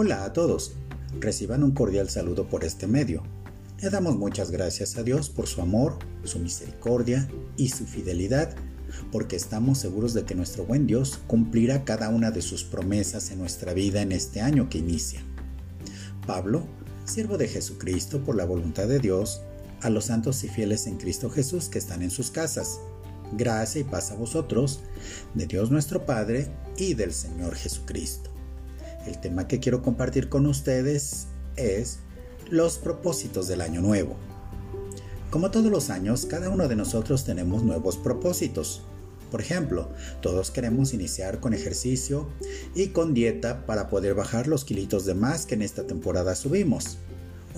Hola a todos. Reciban un cordial saludo por este medio. Le damos muchas gracias a Dios por su amor, su misericordia y su fidelidad, porque estamos seguros de que nuestro buen Dios cumplirá cada una de sus promesas en nuestra vida en este año que inicia. Pablo, siervo de Jesucristo por la voluntad de Dios, a los santos y fieles en Cristo Jesús que están en sus casas. Gracia y paz a vosotros, de Dios nuestro Padre y del Señor Jesucristo. El tema que quiero compartir con ustedes es los propósitos del año nuevo. Como todos los años, cada uno de nosotros tenemos nuevos propósitos. Por ejemplo, todos queremos iniciar con ejercicio y con dieta para poder bajar los kilitos de más que en esta temporada subimos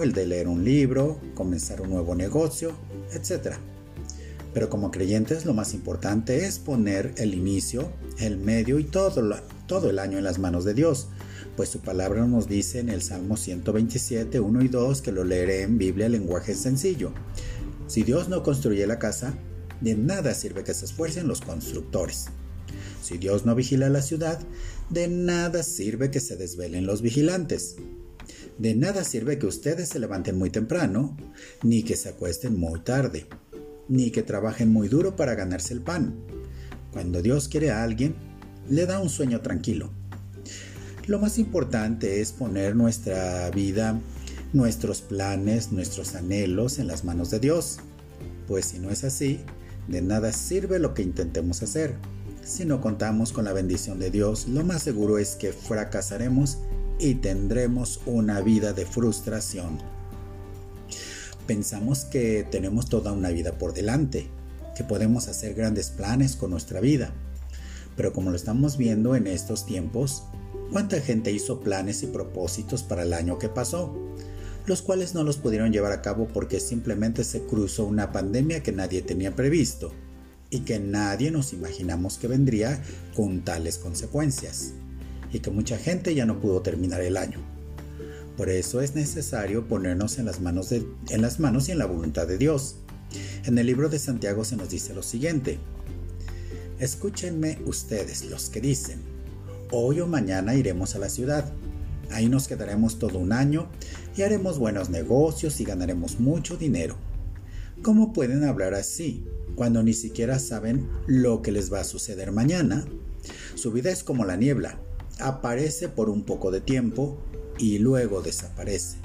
el de leer un libro, comenzar un nuevo negocio, etc. Pero como creyentes lo más importante es poner el inicio, el medio y todo, todo el año en las manos de Dios, pues su palabra nos dice en el Salmo 127, 1 y 2, que lo leeré en Biblia en lenguaje sencillo. Si Dios no construye la casa, de nada sirve que se esfuercen los constructores. Si Dios no vigila la ciudad, de nada sirve que se desvelen los vigilantes. De nada sirve que ustedes se levanten muy temprano, ni que se acuesten muy tarde, ni que trabajen muy duro para ganarse el pan. Cuando Dios quiere a alguien, le da un sueño tranquilo. Lo más importante es poner nuestra vida, nuestros planes, nuestros anhelos en las manos de Dios. Pues si no es así, de nada sirve lo que intentemos hacer. Si no contamos con la bendición de Dios, lo más seguro es que fracasaremos y tendremos una vida de frustración. Pensamos que tenemos toda una vida por delante, que podemos hacer grandes planes con nuestra vida. Pero como lo estamos viendo en estos tiempos, ¿cuánta gente hizo planes y propósitos para el año que pasó? Los cuales no los pudieron llevar a cabo porque simplemente se cruzó una pandemia que nadie tenía previsto y que nadie nos imaginamos que vendría con tales consecuencias y que mucha gente ya no pudo terminar el año. Por eso es necesario ponernos en las manos, en las manos y en la voluntad de Dios. En el libro de Santiago se nos dice lo siguiente. Escúchenme ustedes los que dicen, hoy o mañana iremos a la ciudad. Ahí nos quedaremos todo un año y haremos buenos negocios y ganaremos mucho dinero. ¿Cómo pueden hablar así cuando ni siquiera saben lo que les va a suceder mañana? Su vida es como la niebla, aparece por un poco de tiempo y luego desaparece.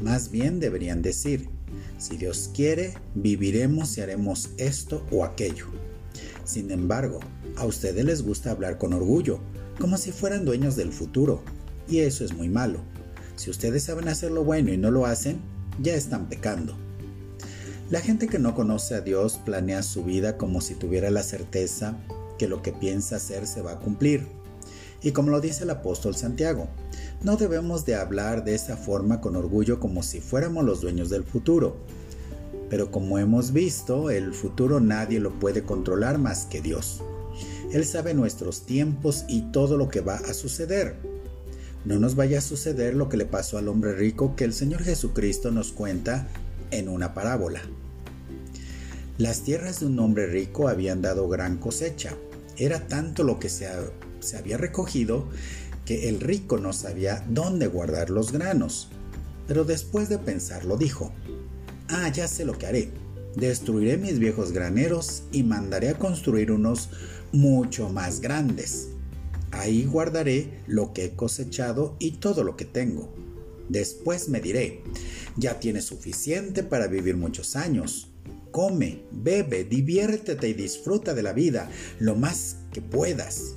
Más bien deberían decir, si Dios quiere, viviremos y haremos esto o aquello. Sin embargo, a ustedes les gusta hablar con orgullo, como si fueran dueños del futuro, y eso es muy malo. Si ustedes saben hacer lo bueno y no lo hacen, ya están pecando. La gente que no conoce a Dios planea su vida como si tuviera la certeza que lo que piensa hacer se va a cumplir y como lo dice el apóstol Santiago, no debemos de hablar de esa forma con orgullo como si fuéramos los dueños del futuro. Pero como hemos visto, el futuro nadie lo puede controlar más que Dios. Él sabe nuestros tiempos y todo lo que va a suceder. No nos vaya a suceder lo que le pasó al hombre rico que el Señor Jesucristo nos cuenta en una parábola. Las tierras de un hombre rico habían dado gran cosecha. Era tanto lo que se se había recogido que el rico no sabía dónde guardar los granos. Pero después de pensarlo dijo, ah, ya sé lo que haré. Destruiré mis viejos graneros y mandaré a construir unos mucho más grandes. Ahí guardaré lo que he cosechado y todo lo que tengo. Después me diré, ya tienes suficiente para vivir muchos años. Come, bebe, diviértete y disfruta de la vida lo más que puedas.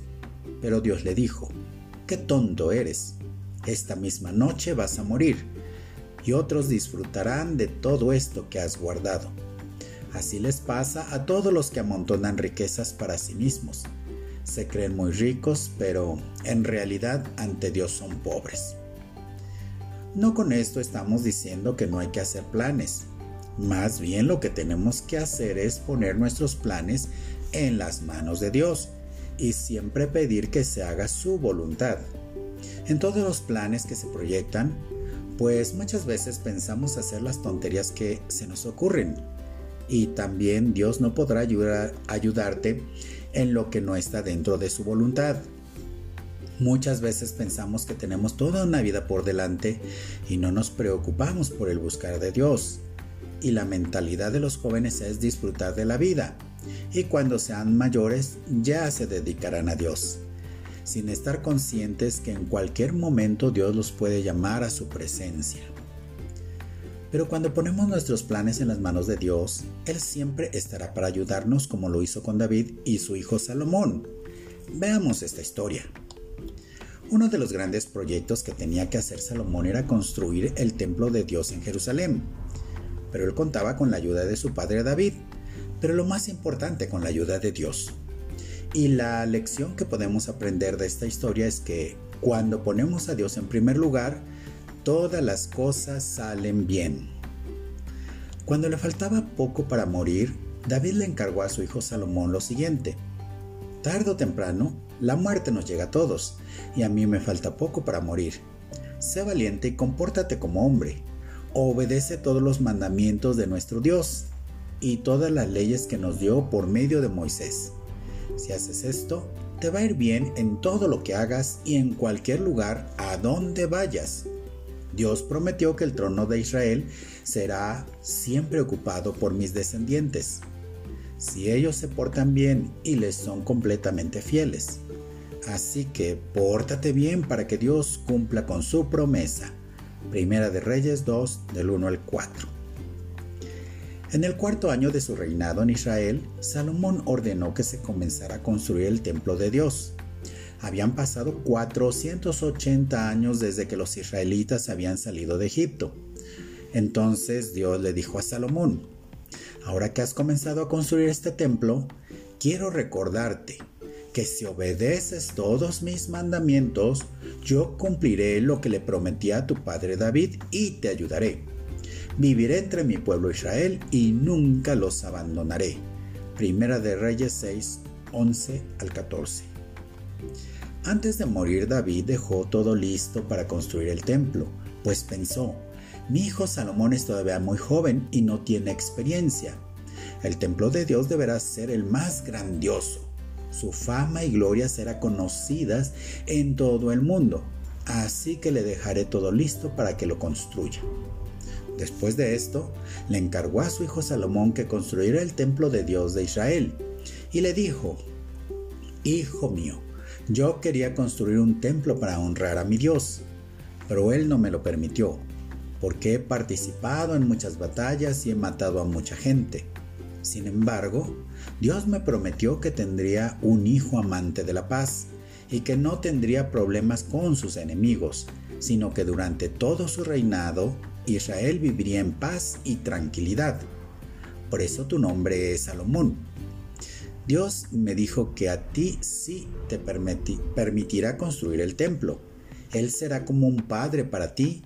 Pero Dios le dijo, qué tonto eres, esta misma noche vas a morir, y otros disfrutarán de todo esto que has guardado. Así les pasa a todos los que amontonan riquezas para sí mismos. Se creen muy ricos, pero en realidad ante Dios son pobres. No con esto estamos diciendo que no hay que hacer planes. Más bien lo que tenemos que hacer es poner nuestros planes en las manos de Dios y siempre pedir que se haga su voluntad. En todos los planes que se proyectan, pues muchas veces pensamos hacer las tonterías que se nos ocurren. Y también Dios no podrá ayudar, ayudarte en lo que no está dentro de su voluntad. Muchas veces pensamos que tenemos toda una vida por delante y no nos preocupamos por el buscar de Dios. Y la mentalidad de los jóvenes es disfrutar de la vida. Y cuando sean mayores ya se dedicarán a Dios, sin estar conscientes que en cualquier momento Dios los puede llamar a su presencia. Pero cuando ponemos nuestros planes en las manos de Dios, Él siempre estará para ayudarnos como lo hizo con David y su hijo Salomón. Veamos esta historia. Uno de los grandes proyectos que tenía que hacer Salomón era construir el templo de Dios en Jerusalén. Pero él contaba con la ayuda de su padre David, pero lo más importante con la ayuda de Dios. Y la lección que podemos aprender de esta historia es que cuando ponemos a Dios en primer lugar, todas las cosas salen bien. Cuando le faltaba poco para morir, David le encargó a su hijo Salomón lo siguiente. Tardo o temprano, la muerte nos llega a todos, y a mí me falta poco para morir. Sé valiente y compórtate como hombre. Obedece todos los mandamientos de nuestro Dios y todas las leyes que nos dio por medio de Moisés. Si haces esto, te va a ir bien en todo lo que hagas y en cualquier lugar a donde vayas. Dios prometió que el trono de Israel será siempre ocupado por mis descendientes, si ellos se portan bien y les son completamente fieles. Así que pórtate bien para que Dios cumpla con su promesa. Primera de Reyes 2 del 1 al 4. En el cuarto año de su reinado en Israel, Salomón ordenó que se comenzara a construir el templo de Dios. Habían pasado 480 años desde que los israelitas habían salido de Egipto. Entonces Dios le dijo a Salomón, ahora que has comenzado a construir este templo, quiero recordarte que si obedeces todos mis mandamientos, yo cumpliré lo que le prometí a tu padre David y te ayudaré. Viviré entre mi pueblo Israel y nunca los abandonaré. Primera de Reyes 6, 11 al 14. Antes de morir David dejó todo listo para construir el templo, pues pensó, mi hijo Salomón es todavía muy joven y no tiene experiencia. El templo de Dios deberá ser el más grandioso su fama y gloria serán conocidas en todo el mundo, así que le dejaré todo listo para que lo construya. Después de esto, le encargó a su hijo Salomón que construyera el templo de Dios de Israel, y le dijo, Hijo mío, yo quería construir un templo para honrar a mi Dios, pero él no me lo permitió, porque he participado en muchas batallas y he matado a mucha gente. Sin embargo, Dios me prometió que tendría un hijo amante de la paz y que no tendría problemas con sus enemigos, sino que durante todo su reinado Israel viviría en paz y tranquilidad. Por eso tu nombre es Salomón. Dios me dijo que a ti sí te permitirá construir el templo. Él será como un padre para ti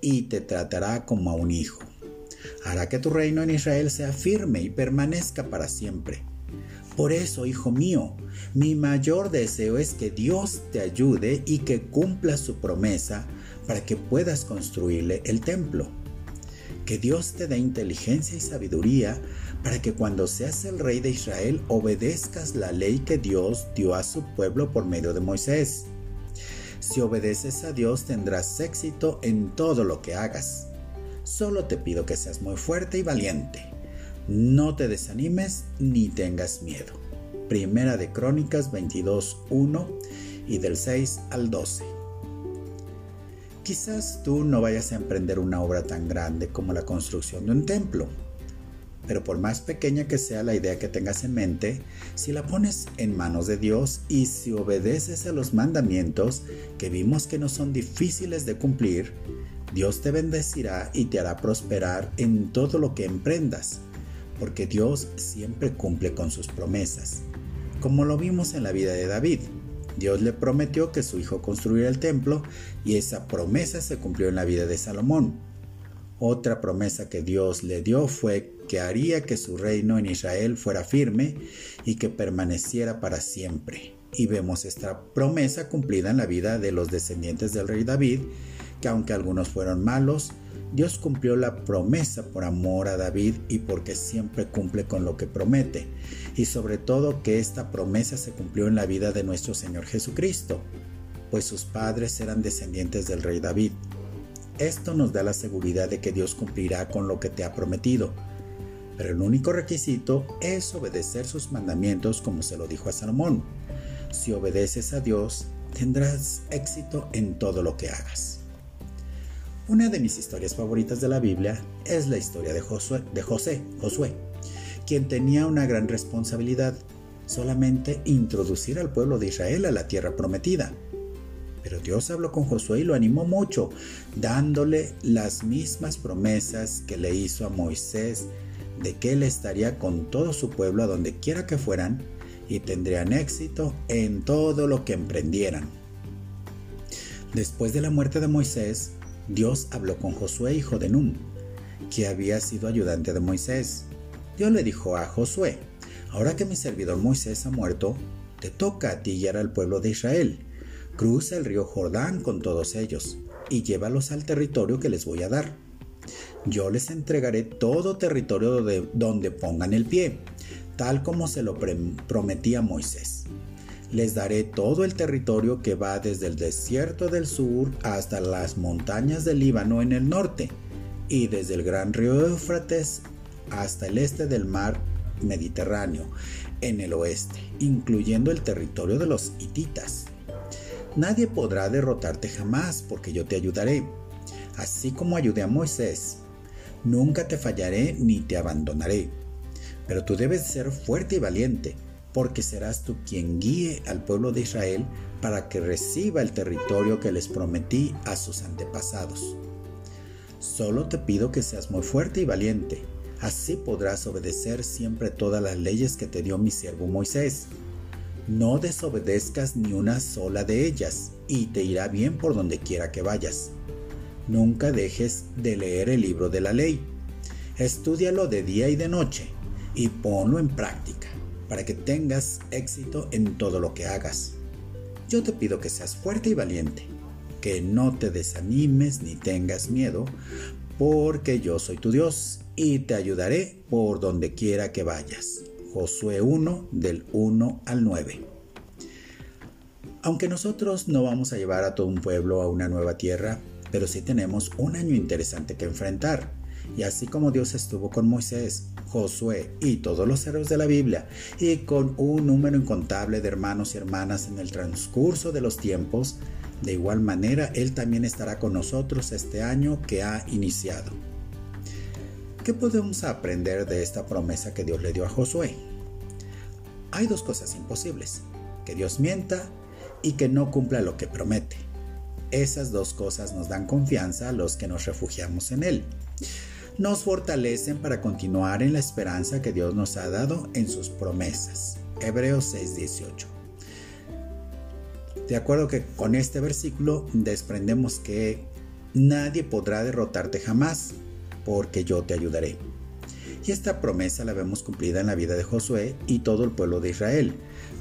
y te tratará como a un hijo hará que tu reino en Israel sea firme y permanezca para siempre. Por eso, hijo mío, mi mayor deseo es que Dios te ayude y que cumpla su promesa para que puedas construirle el templo. Que Dios te dé inteligencia y sabiduría para que cuando seas el rey de Israel obedezcas la ley que Dios dio a su pueblo por medio de Moisés. Si obedeces a Dios tendrás éxito en todo lo que hagas. Solo te pido que seas muy fuerte y valiente. No te desanimes ni tengas miedo. Primera de Crónicas 22.1 y del 6 al 12. Quizás tú no vayas a emprender una obra tan grande como la construcción de un templo, pero por más pequeña que sea la idea que tengas en mente, si la pones en manos de Dios y si obedeces a los mandamientos que vimos que no son difíciles de cumplir, Dios te bendecirá y te hará prosperar en todo lo que emprendas, porque Dios siempre cumple con sus promesas. Como lo vimos en la vida de David, Dios le prometió que su hijo construiría el templo y esa promesa se cumplió en la vida de Salomón. Otra promesa que Dios le dio fue que haría que su reino en Israel fuera firme y que permaneciera para siempre. Y vemos esta promesa cumplida en la vida de los descendientes del rey David que aunque algunos fueron malos, Dios cumplió la promesa por amor a David y porque siempre cumple con lo que promete, y sobre todo que esta promesa se cumplió en la vida de nuestro Señor Jesucristo. pues sus padres eran descendientes del rey David. Esto nos da la seguridad de que Dios cumplirá con lo que te ha prometido, pero el único requisito es obedecer sus mandamientos como se lo dijo a Salomón. Si obedeces a Dios, tendrás éxito en todo lo que hagas. Una de mis historias favoritas de la Biblia es la historia de, Josué, José, Josué, quien tenía una gran responsabilidad, solamente introducir al pueblo de Israel a la tierra prometida. Pero Dios habló con Josué y lo animó mucho, dándole las mismas promesas que le hizo a Moisés de que él estaría con todo su pueblo a donde quiera que fueran y tendrían éxito en todo lo que emprendieran. Después de la muerte de Moisés, Dios habló con Josué hijo de Nun, que había sido ayudante de Moisés. Dios le dijo a Josué, ahora que mi servidor Moisés ha muerto, te toca a ti guiar al pueblo de Israel. Cruza el río Jordán con todos ellos y llévalos al territorio que les voy a dar. Yo les entregaré todo territorio donde pongan el pie, tal como se lo prometí a Moisés. Les daré todo el territorio que va desde el desierto del sur hasta las montañas del Líbano en el norte, y desde el gran río Éufrates hasta el este del mar Mediterráneo en el oeste, incluyendo el territorio de los hititas. Nadie podrá derrotarte jamás porque yo te ayudaré, así como ayudé a Moisés. Nunca te fallaré ni te abandonaré. Pero tú debes ser fuerte y valiente, porque serás tú quien guíe al pueblo de Israel para que reciba el territorio que les prometí a sus antepasados. Solo te pido que seas muy fuerte y valiente, así podrás obedecer siempre todas las leyes que te dio mi siervo Moisés. No desobedezcas ni una sola de ellas, y te irá bien por donde quiera que vayas. Nunca dejes de leer el libro de la ley. Estúdialo de día y de noche, y ponlo en práctica para que tengas éxito en todo lo que hagas. Yo te pido que seas fuerte y valiente, que no te desanimes ni tengas miedo, porque yo soy tu Dios y te ayudaré por donde quiera que vayas. Josué 1 del 1 al 9. Aunque nosotros no vamos a llevar a todo un pueblo a una nueva tierra, pero sí tenemos un año interesante que enfrentar. Y así como Dios estuvo con Moisés, Josué y todos los héroes de la Biblia, y con un número incontable de hermanos y hermanas en el transcurso de los tiempos, de igual manera Él también estará con nosotros este año que ha iniciado. ¿Qué podemos aprender de esta promesa que Dios le dio a Josué? Hay dos cosas imposibles, que Dios mienta y que no cumpla lo que promete. Esas dos cosas nos dan confianza a los que nos refugiamos en Él nos fortalecen para continuar en la esperanza que Dios nos ha dado en sus promesas. Hebreos 6:18. De acuerdo que con este versículo desprendemos que nadie podrá derrotarte jamás, porque yo te ayudaré. Y esta promesa la vemos cumplida en la vida de Josué y todo el pueblo de Israel.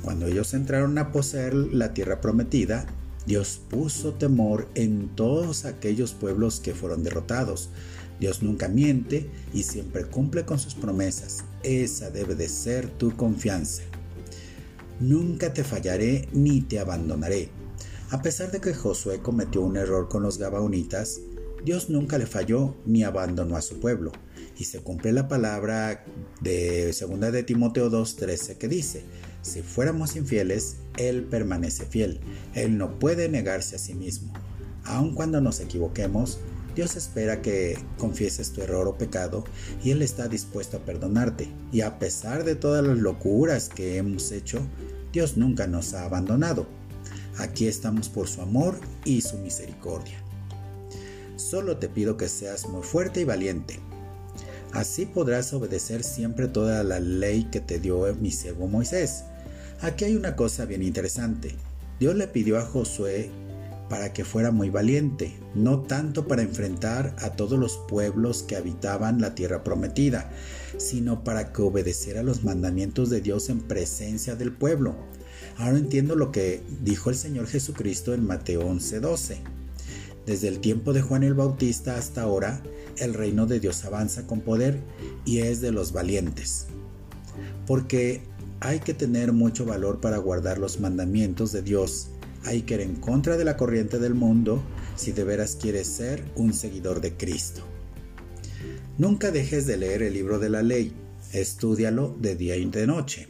Cuando ellos entraron a poseer la tierra prometida, Dios puso temor en todos aquellos pueblos que fueron derrotados, Dios nunca miente y siempre cumple con sus promesas. Esa debe de ser tu confianza. Nunca te fallaré ni te abandonaré. A pesar de que Josué cometió un error con los Gabaonitas, Dios nunca le falló ni abandonó a su pueblo. Y se cumple la palabra de 2 de Timoteo 2:13 que dice, si fuéramos infieles, Él permanece fiel. Él no puede negarse a sí mismo. Aun cuando nos equivoquemos, Dios espera que confieses tu error o pecado y Él está dispuesto a perdonarte. Y a pesar de todas las locuras que hemos hecho, Dios nunca nos ha abandonado. Aquí estamos por su amor y su misericordia. Solo te pido que seas muy fuerte y valiente. Así podrás obedecer siempre toda la ley que te dio mi siervo Moisés. Aquí hay una cosa bien interesante. Dios le pidió a Josué para que fuera muy valiente, no tanto para enfrentar a todos los pueblos que habitaban la tierra prometida, sino para que obedeciera los mandamientos de Dios en presencia del pueblo. Ahora entiendo lo que dijo el Señor Jesucristo en Mateo 11:12. Desde el tiempo de Juan el Bautista hasta ahora, el reino de Dios avanza con poder y es de los valientes. Porque hay que tener mucho valor para guardar los mandamientos de Dios hay que ir en contra de la corriente del mundo si de veras quieres ser un seguidor de Cristo. Nunca dejes de leer el libro de la ley, estúdialo de día y de noche.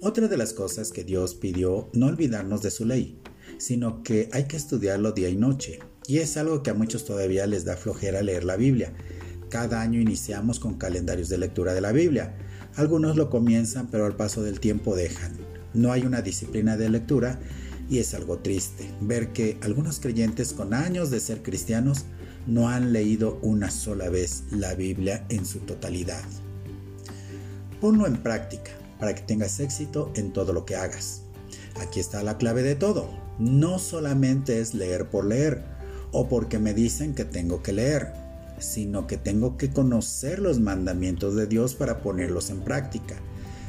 Otra de las cosas que Dios pidió no olvidarnos de su ley, sino que hay que estudiarlo día y noche. Y es algo que a muchos todavía les da flojera leer la Biblia. Cada año iniciamos con calendarios de lectura de la Biblia. Algunos lo comienzan pero al paso del tiempo dejan. No hay una disciplina de lectura y es algo triste ver que algunos creyentes con años de ser cristianos no han leído una sola vez la Biblia en su totalidad. Ponlo en práctica para que tengas éxito en todo lo que hagas. Aquí está la clave de todo. No solamente es leer por leer o porque me dicen que tengo que leer, sino que tengo que conocer los mandamientos de Dios para ponerlos en práctica.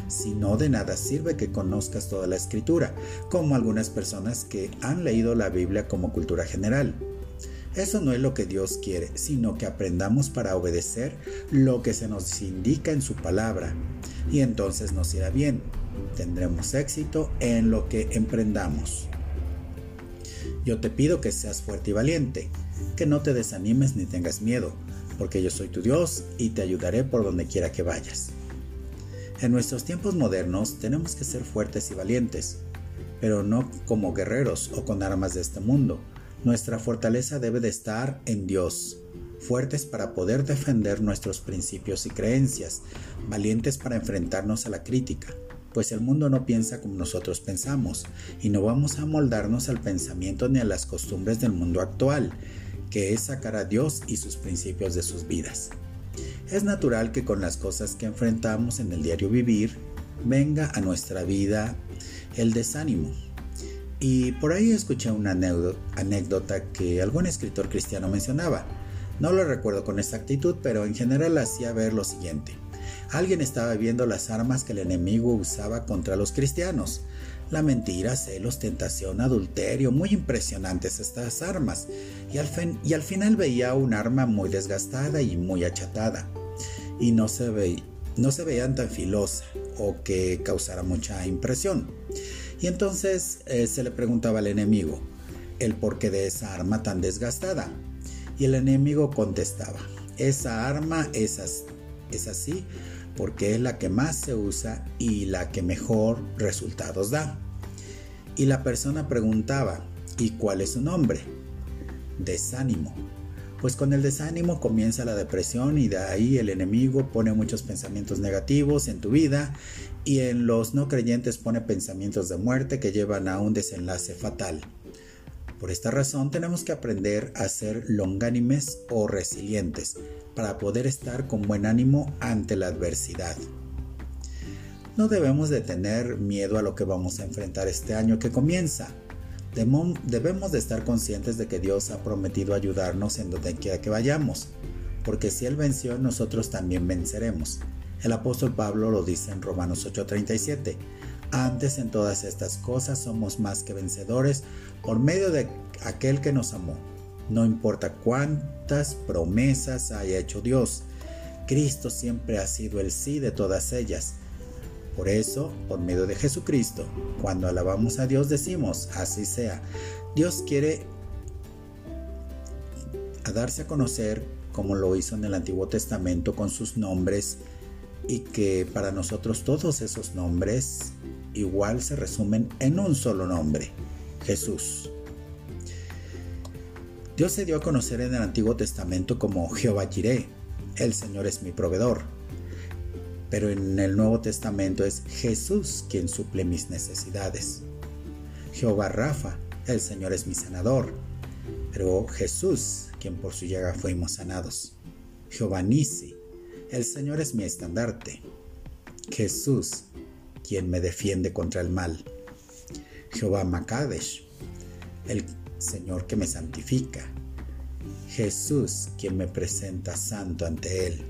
Si no, de nada sirve que conozcas toda la escritura, como algunas personas que han leído la Biblia como cultura general. Eso no es lo que Dios quiere, sino que aprendamos para obedecer lo que se nos indica en su palabra. Y entonces nos irá bien. Tendremos éxito en lo que emprendamos. Yo te pido que seas fuerte y valiente, que no te desanimes ni tengas miedo, porque yo soy tu Dios y te ayudaré por donde quiera que vayas. En nuestros tiempos modernos tenemos que ser fuertes y valientes, pero no como guerreros o con armas de este mundo. Nuestra fortaleza debe de estar en Dios, fuertes para poder defender nuestros principios y creencias, valientes para enfrentarnos a la crítica, pues el mundo no piensa como nosotros pensamos, y no vamos a moldarnos al pensamiento ni a las costumbres del mundo actual, que es sacar a Dios y sus principios de sus vidas. Es natural que con las cosas que enfrentamos en el diario vivir venga a nuestra vida el desánimo. Y por ahí escuché una anécdota que algún escritor cristiano mencionaba. No lo recuerdo con exactitud, pero en general hacía ver lo siguiente. Alguien estaba viendo las armas que el enemigo usaba contra los cristianos. La mentira, celos, tentación, adulterio, muy impresionantes estas armas. Y al, y al final veía un arma muy desgastada y muy achatada. Y no se, ve, no se veían tan filosa o que causara mucha impresión. Y entonces eh, se le preguntaba al enemigo el porqué de esa arma tan desgastada. Y el enemigo contestaba, esa arma es, es así porque es la que más se usa y la que mejor resultados da. Y la persona preguntaba, ¿y cuál es su nombre? Desánimo. Pues con el desánimo comienza la depresión y de ahí el enemigo pone muchos pensamientos negativos en tu vida y en los no creyentes pone pensamientos de muerte que llevan a un desenlace fatal. Por esta razón tenemos que aprender a ser longánimes o resilientes para poder estar con buen ánimo ante la adversidad. No debemos de tener miedo a lo que vamos a enfrentar este año que comienza. Debemos de estar conscientes de que Dios ha prometido ayudarnos en donde quiera que vayamos, porque si Él venció, nosotros también venceremos. El apóstol Pablo lo dice en Romanos 8:37. Antes en todas estas cosas somos más que vencedores por medio de aquel que nos amó. No importa cuántas promesas haya hecho Dios, Cristo siempre ha sido el sí de todas ellas. Por eso, por medio de Jesucristo, cuando alabamos a Dios decimos, así sea. Dios quiere a darse a conocer como lo hizo en el Antiguo Testamento con sus nombres y que para nosotros todos esos nombres igual se resumen en un solo nombre, Jesús. Dios se dio a conocer en el Antiguo Testamento como Jehová Jireh, el Señor es mi proveedor. Pero en el Nuevo Testamento es Jesús quien suple mis necesidades. Jehová Rafa, el Señor es mi sanador. Pero Jesús, quien por su llaga fuimos sanados. Jehová Nisi, el Señor es mi estandarte. Jesús, quien me defiende contra el mal. Jehová Makadesh, el Señor que me santifica. Jesús, quien me presenta santo ante Él.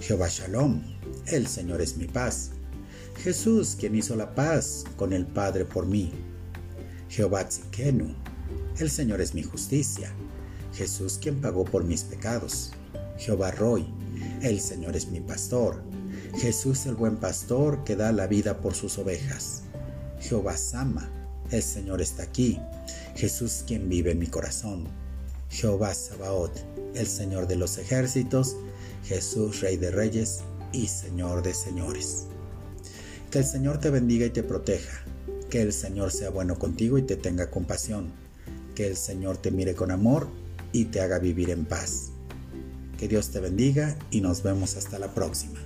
Jehová Shalom, el Señor es mi paz. Jesús, quien hizo la paz con el Padre por mí. Jehová Tzikenu, el Señor es mi justicia. Jesús, quien pagó por mis pecados. Jehová Roy, el Señor es mi pastor. Jesús el buen pastor que da la vida por sus ovejas. Jehová Sama, El Señor está aquí. Jesús quien vive en mi corazón. Jehová Sabaoth, el Señor de los ejércitos. Jesús, Rey de Reyes y Señor de Señores. Que el Señor te bendiga y te proteja. Que el Señor sea bueno contigo y te tenga compasión. Que el Señor te mire con amor y te haga vivir en paz. Que Dios te bendiga y nos vemos hasta la próxima.